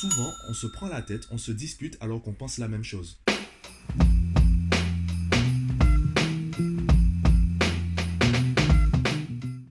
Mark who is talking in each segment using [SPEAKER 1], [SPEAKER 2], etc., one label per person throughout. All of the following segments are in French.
[SPEAKER 1] souvent, on se prend la tête, on se dispute alors qu'on pense la même chose.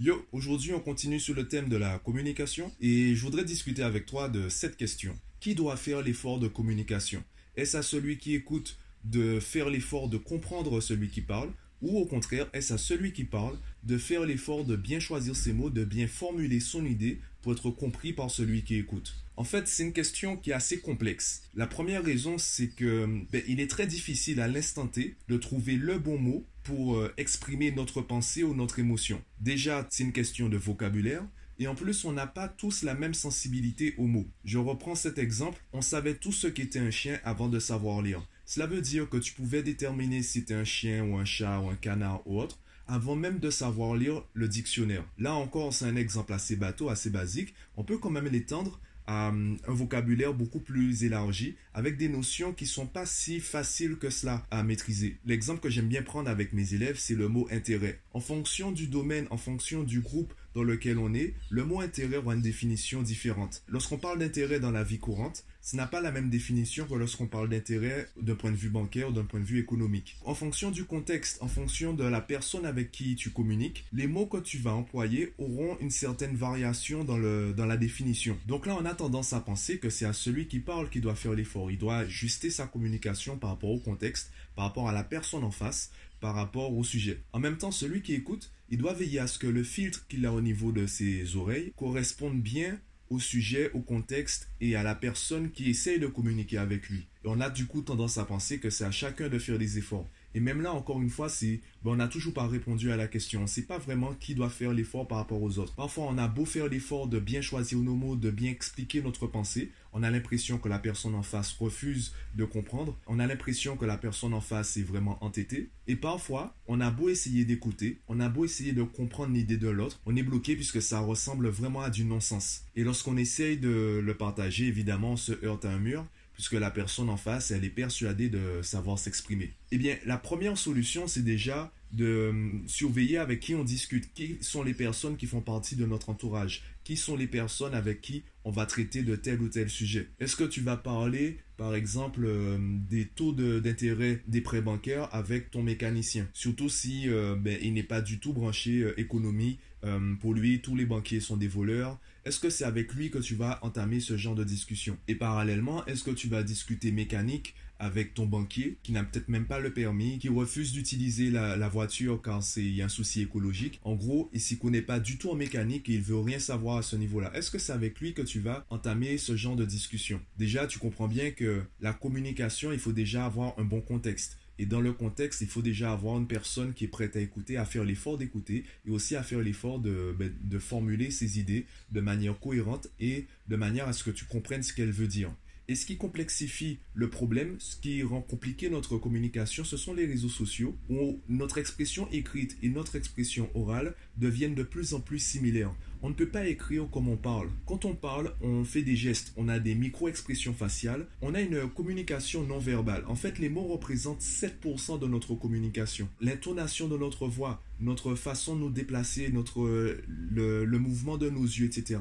[SPEAKER 1] Yo, aujourd'hui on continue sur le thème de la communication et je voudrais discuter avec toi de cette question. Qui doit faire l'effort de communication? Est-ce à celui qui écoute de faire l'effort de comprendre celui qui parle ou au contraire, est-ce à celui qui parle de faire l'effort de bien choisir ses mots, de bien formuler son idée pour être compris par celui qui écoute? En fait, c'est une question qui est assez complexe. La première raison, c'est que ben, il est très difficile à l'instant T de trouver le bon mot pour euh, exprimer notre pensée ou notre émotion. Déjà, c'est une question de vocabulaire. Et en plus, on n'a pas tous la même sensibilité aux mots. Je reprends cet exemple. On savait tous ce qu'était un chien avant de savoir lire. Cela veut dire que tu pouvais déterminer si c'était un chien ou un chat ou un canard ou autre avant même de savoir lire le dictionnaire. Là encore, c'est un exemple assez bateau, assez basique. On peut quand même l'étendre un vocabulaire beaucoup plus élargi avec des notions qui sont pas si faciles que cela à maîtriser. L'exemple que j'aime bien prendre avec mes élèves, c'est le mot intérêt. En fonction du domaine, en fonction du groupe lequel on est, le mot intérêt aura une définition différente. Lorsqu'on parle d'intérêt dans la vie courante, ce n'a pas la même définition que lorsqu'on parle d'intérêt d'un point de vue bancaire ou d'un point de vue économique. En fonction du contexte, en fonction de la personne avec qui tu communiques, les mots que tu vas employer auront une certaine variation dans, le, dans la définition. Donc là, on a tendance à penser que c'est à celui qui parle qui doit faire l'effort. Il doit ajuster sa communication par rapport au contexte, par rapport à la personne en face, par rapport au sujet. En même temps, celui qui écoute, il doit veiller à ce que le filtre qu'il a au niveau de ses oreilles corresponde bien au sujet, au contexte et à la personne qui essaye de communiquer avec lui. Et on a du coup tendance à penser que c'est à chacun de faire des efforts. Et même là, encore une fois, c'est, ben, on n'a toujours pas répondu à la question. Sait pas vraiment qui doit faire l'effort par rapport aux autres. Parfois, on a beau faire l'effort de bien choisir nos mots, de bien expliquer notre pensée. On a l'impression que la personne en face refuse de comprendre. On a l'impression que la personne en face est vraiment entêtée. Et parfois, on a beau essayer d'écouter, on a beau essayer de comprendre l'idée de l'autre, on est bloqué puisque ça ressemble vraiment à du non-sens. Et lorsqu'on essaye de le partager, évidemment, on se heurte à un mur puisque la personne en face, elle est persuadée de savoir s'exprimer. Eh bien, la première solution, c'est déjà de euh, surveiller avec qui on discute, qui sont les personnes qui font partie de notre entourage, qui sont les personnes avec qui on va traiter de tel ou tel sujet? Est-ce que tu vas parler, par exemple, euh, des taux d'intérêt des prêts bancaires avec ton mécanicien? Surtout si euh, ben, il n'est pas du tout branché économie. Pour lui, tous les banquiers sont des voleurs. Est-ce que c'est avec lui que tu vas entamer ce genre de discussion? Et parallèlement, est-ce que tu vas discuter mécanique avec ton banquier qui n'a peut-être même pas le permis, qui refuse d'utiliser la, voiture car c'est un souci écologique? En gros, il s'y connaît pas du tout en mécanique et il veut rien savoir à ce niveau-là. Est-ce que c'est avec lui que tu vas entamer ce genre de discussion? Déjà, tu comprends bien que la communication, il faut déjà avoir un bon contexte. Et dans le contexte, il faut déjà avoir une personne qui est prête à écouter, à faire l'effort d'écouter et aussi à faire l'effort de, ben, formuler ses idées de manière cohérente et de manière à ce que tu comprennes ce qu'elle veut dire. Et ce qui complexifie le problème, ce qui rend compliqué notre communication, ce sont les réseaux sociaux où notre expression écrite et notre expression orale deviennent de plus en plus similaires. On ne peut pas écrire comme on parle. Quand on parle, on fait des gestes, on a des micro-expressions faciales, on a une communication non verbale. En fait, les mots représentent 7% de notre communication. L'intonation de notre voix, notre façon de nous déplacer, notre, le, le mouvement de nos yeux, etc.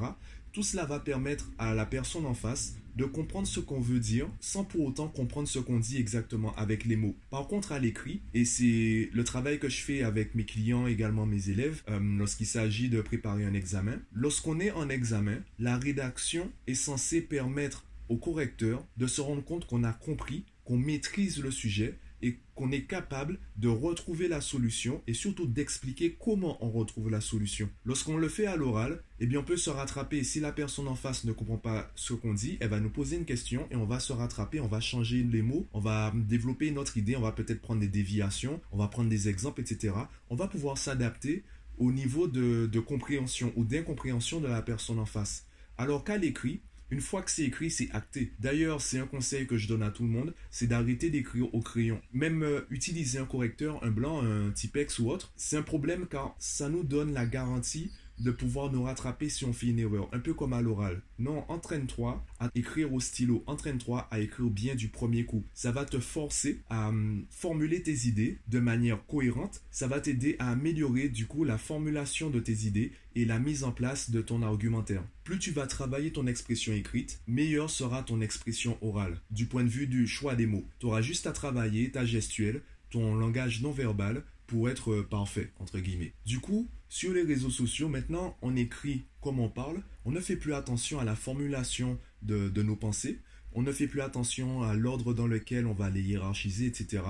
[SPEAKER 1] Tout cela va permettre à la personne en face de comprendre ce qu'on veut dire sans pour autant comprendre ce qu'on dit exactement avec les mots. Par contre, à l'écrit, et c'est le travail que je fais avec mes clients, également mes élèves, euh, lorsqu'il s'agit de préparer un examen, lorsqu'on est en examen, la rédaction est censée permettre au correcteur de se rendre compte qu'on a compris, qu'on maîtrise le sujet et qu'on est capable de retrouver la solution et surtout d'expliquer comment on retrouve la solution. Lorsqu'on le fait à l'oral, eh bien on peut se rattraper. Si la personne en face ne comprend pas ce qu'on dit, elle va nous poser une question et on va se rattraper, on va changer les mots, on va développer une autre idée, on va peut-être prendre des déviations, on va prendre des exemples, etc. On va pouvoir s'adapter au niveau de, de compréhension ou d'incompréhension de la personne en face. Alors qu'à l'écrit, une fois que c'est écrit, c'est acté. D'ailleurs, c'est un conseil que je donne à tout le monde, c'est d'arrêter d'écrire au crayon. Même euh, utiliser un correcteur, un blanc, un Tipex ou autre, c'est un problème car ça nous donne la garantie de pouvoir nous rattraper si on fait une erreur, un peu comme à l'oral. Non, entraîne-toi à écrire au stylo, entraîne-toi à écrire bien du premier coup. Ça va te forcer à hum, formuler tes idées de manière cohérente, ça va t'aider à améliorer du coup la formulation de tes idées et la mise en place de ton argumentaire. Plus tu vas travailler ton expression écrite, meilleure sera ton expression orale, du point de vue du choix des mots. Tu auras juste à travailler ta gestuelle, ton langage non verbal pour être euh, parfait, entre guillemets. Du coup, sur les réseaux sociaux, maintenant, on écrit comme on parle, on ne fait plus attention à la formulation de, nos pensées, on ne fait plus attention à l'ordre dans lequel on va les hiérarchiser, etc.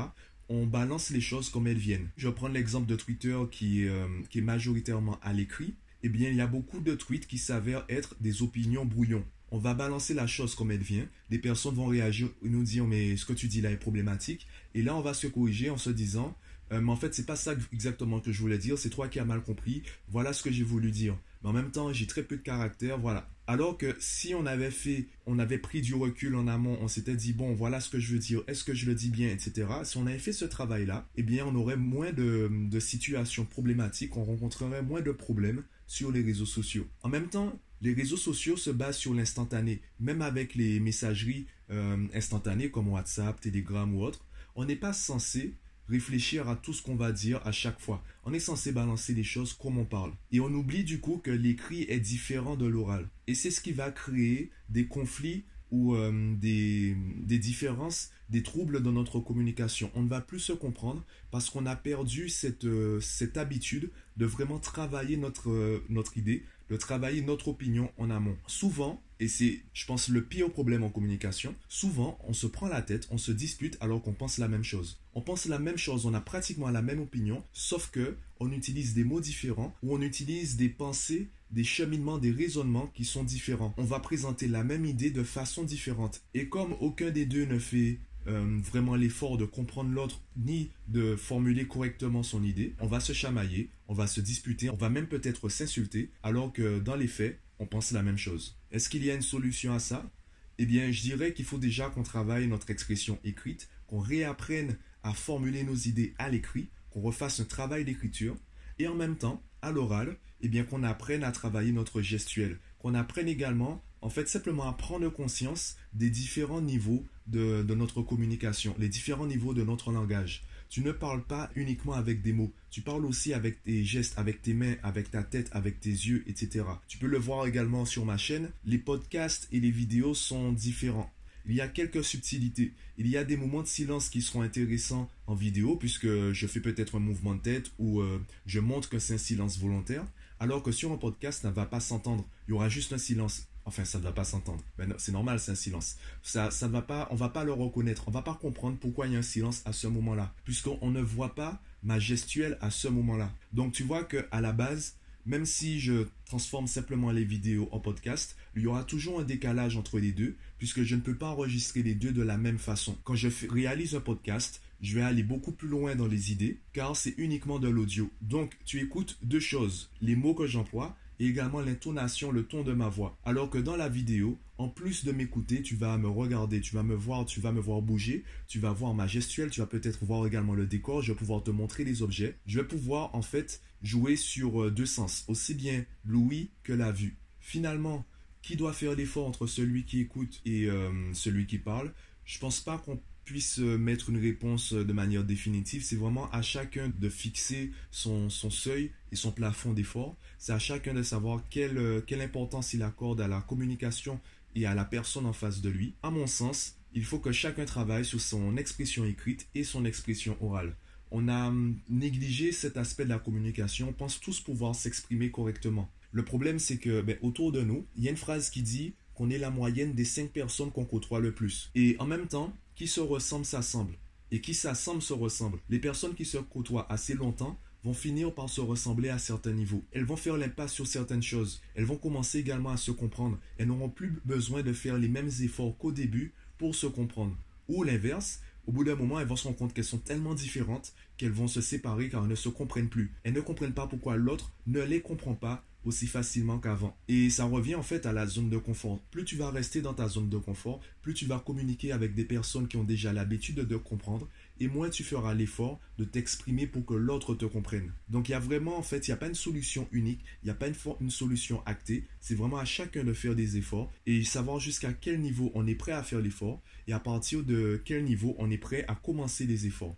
[SPEAKER 1] On balance les choses comme elles viennent. Je prendre l'exemple de Twitter qui, euh, qui est majoritairement à l'écrit. Eh bien, il y a beaucoup de tweets qui s'avèrent être des opinions brouillons on va balancer la chose comme elle vient. Des personnes vont réagir, nous dire mais ce que tu dis là est problématique. Et là, on va se corriger en se disant euh, mais en fait, c'est pas ça exactement que je voulais dire, c'est toi qui as mal compris, voilà ce que j'ai voulu dire. Mais en même temps, j'ai très peu de caractère, voilà. Alors que si on avait fait, on avait pris du recul en amont, on s'était dit, bon, voilà ce que je veux dire, est-ce que je le dis bien, etc. Si on avait fait ce travail-là, eh bien, on aurait moins de, situations problématiques, on rencontrerait moins de problèmes sur les réseaux sociaux. En même temps, les réseaux sociaux se basent sur l'instantané, même avec les messageries euh, instantanées comme WhatsApp, Telegram ou autre. On n'est pas censé réfléchir à tout ce qu'on va dire à chaque fois. On est censé balancer les choses comme on parle. Et on oublie du coup que l'écrit est différent de l'oral. Et c'est ce qui va créer des conflits ou euh, des, différences, des troubles dans notre communication. On ne va plus se comprendre parce qu'on a perdu cette, euh, habitude de vraiment travailler notre, euh, notre idée, de travailler notre opinion en amont. Souvent, et c'est, je pense, le pire problème en communication, souvent, on se prend la tête, on se dispute alors qu'on pense la même chose. On pense la même chose, on a pratiquement la même opinion, sauf que on utilise des mots différents ou on utilise des pensées, des cheminements, des raisonnements qui sont différents. On va présenter la même idée de façon différente. Et comme aucun des deux ne fait euh, vraiment l'effort de comprendre l'autre ni de formuler correctement son idée, on va se chamailler, on va se disputer, on va même peut-être s'insulter, alors que dans les faits, on pense la même chose. Est-ce qu'il y a une solution à ça? Eh bien, je dirais qu'il faut déjà qu'on travaille notre expression écrite, qu'on réapprenne à formuler nos idées à l'écrit, qu'on refasse un travail d'écriture, et en même temps, à l'oral, eh bien qu'on apprenne à travailler notre gestuelle, qu'on apprenne également en fait simplement à prendre conscience des différents niveaux de, notre communication, les différents niveaux de notre langage. Tu ne parles pas uniquement avec des mots, tu parles aussi avec tes gestes, avec tes mains, avec ta tête, avec tes yeux, etc. Tu peux le voir également sur ma chaîne, les podcasts et les vidéos sont différents. Il y a quelques subtilités. Il y a des moments de silence qui seront intéressants en vidéo puisque je fais peut-être un mouvement de tête ou euh, je montre que c'est un silence volontaire. Alors que sur un podcast, ça ne va pas s'entendre. Il y aura juste un silence. Enfin, ça ne va pas s'entendre. C'est normal, c'est un silence. Ça, ça ne va pas, on va pas le reconnaître. On va pas comprendre pourquoi il y a un silence à ce moment-là, puisqu'on ne voit pas ma gestuelle à ce moment-là. Donc, tu vois que à la base, même si je transforme simplement les vidéos en podcast, il y aura toujours un décalage entre les deux, puisque je ne peux pas enregistrer les deux de la même façon. Quand je réalise un podcast, je vais aller beaucoup plus loin dans les idées, car c'est uniquement de l'audio. Donc, tu écoutes deux choses, les mots que j'emploie et également l'intonation, le ton de ma voix. Alors que dans la vidéo, en plus de m'écouter, tu vas me regarder, tu vas me voir, tu vas me voir bouger, tu vas voir ma gestuelle, tu vas peut-être voir également le décor, je vais pouvoir te montrer les objets. Je vais pouvoir en fait jouer sur euh, deux sens, aussi bien l'ouïe que la vue. Finalement, qui doit faire l'effort entre celui qui écoute et euh, celui qui parle? Je pense pas qu'on puisse euh, mettre une réponse de manière définitive. C'est vraiment à chacun de fixer son, seuil et son plafond d'effort. C'est à chacun de savoir quelle, quelle importance il accorde à la communication et à la personne en face de lui. À mon sens, il faut que chacun travaille sur son expression écrite et son expression orale on a hum, négligé cet aspect de la communication. On pense tous pouvoir s'exprimer correctement. Le problème, c'est que ben, autour de nous, il y a une phrase qui dit qu'on est la moyenne des cinq personnes qu'on côtoie le plus. Et en même temps, qui se ressemble s'assemble. Et qui s'assemble se ressemble. Les personnes qui se côtoient assez longtemps vont finir par se ressembler à certains niveaux. Elles vont faire l'impasse sur certaines choses. Elles vont commencer également à se comprendre. Elles n'auront plus besoin de faire les mêmes efforts qu'au début pour se comprendre. Ou l'inverse, au bout d'un moment, elles vont se rendre compte qu'elles sont tellement différentes qu'elles vont se séparer car elles ne se comprennent plus. Elles ne comprennent pas pourquoi l'autre ne les comprend pas aussi facilement qu'avant. Et ça revient en fait à la zone de confort. Plus tu vas rester dans ta zone de confort, plus tu vas communiquer avec des personnes qui ont déjà l'habitude de comprendre et moins tu feras l'effort de t'exprimer pour que l'autre te comprenne. Donc il y a vraiment, en fait, il n'y a pas une solution unique, il n'y a pas une, une solution actée, c'est vraiment à chacun de faire des efforts et savoir jusqu'à quel niveau on est prêt à faire l'effort et à partir de quel niveau on est prêt à commencer les efforts.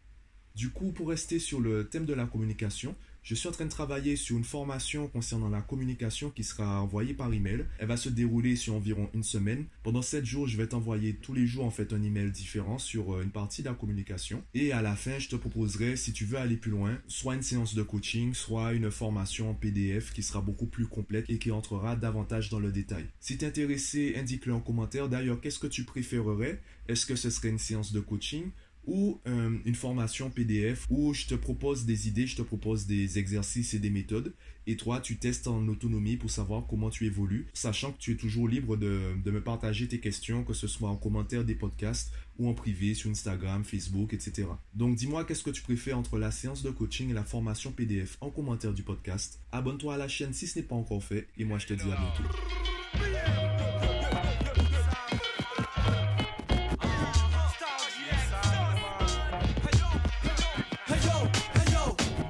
[SPEAKER 1] Du coup, pour rester sur le thème de la communication, je suis en train de travailler sur une formation concernant la communication qui sera envoyée par email. Elle va se dérouler sur environ une semaine. Pendant 7 jours, je vais t'envoyer tous les jours en fait un email différent sur euh, une partie de la communication. Et à la fin, je te proposerai, si tu veux aller plus loin, soit une séance de coaching, soit une formation en PDF qui sera beaucoup plus complète et qui entrera davantage dans le détail. Si tu es intéressé, indique-le en commentaire. D'ailleurs, qu'est-ce que tu préférerais? Est-ce que ce serait une séance de coaching ou euh, une formation PDF où je te propose des idées, je te propose des exercices et des méthodes. Et toi, tu testes en autonomie pour savoir comment tu évolues, sachant que tu es toujours libre de, de me partager tes questions, que ce soit en commentaire des podcasts ou en privé sur Instagram, Facebook, etc. Donc dis-moi qu'est-ce que tu préfères entre la séance de coaching et la formation PDF en commentaire du podcast? Abonne-toi à la chaîne si ce n'est pas encore fait et moi je te dis à bientôt.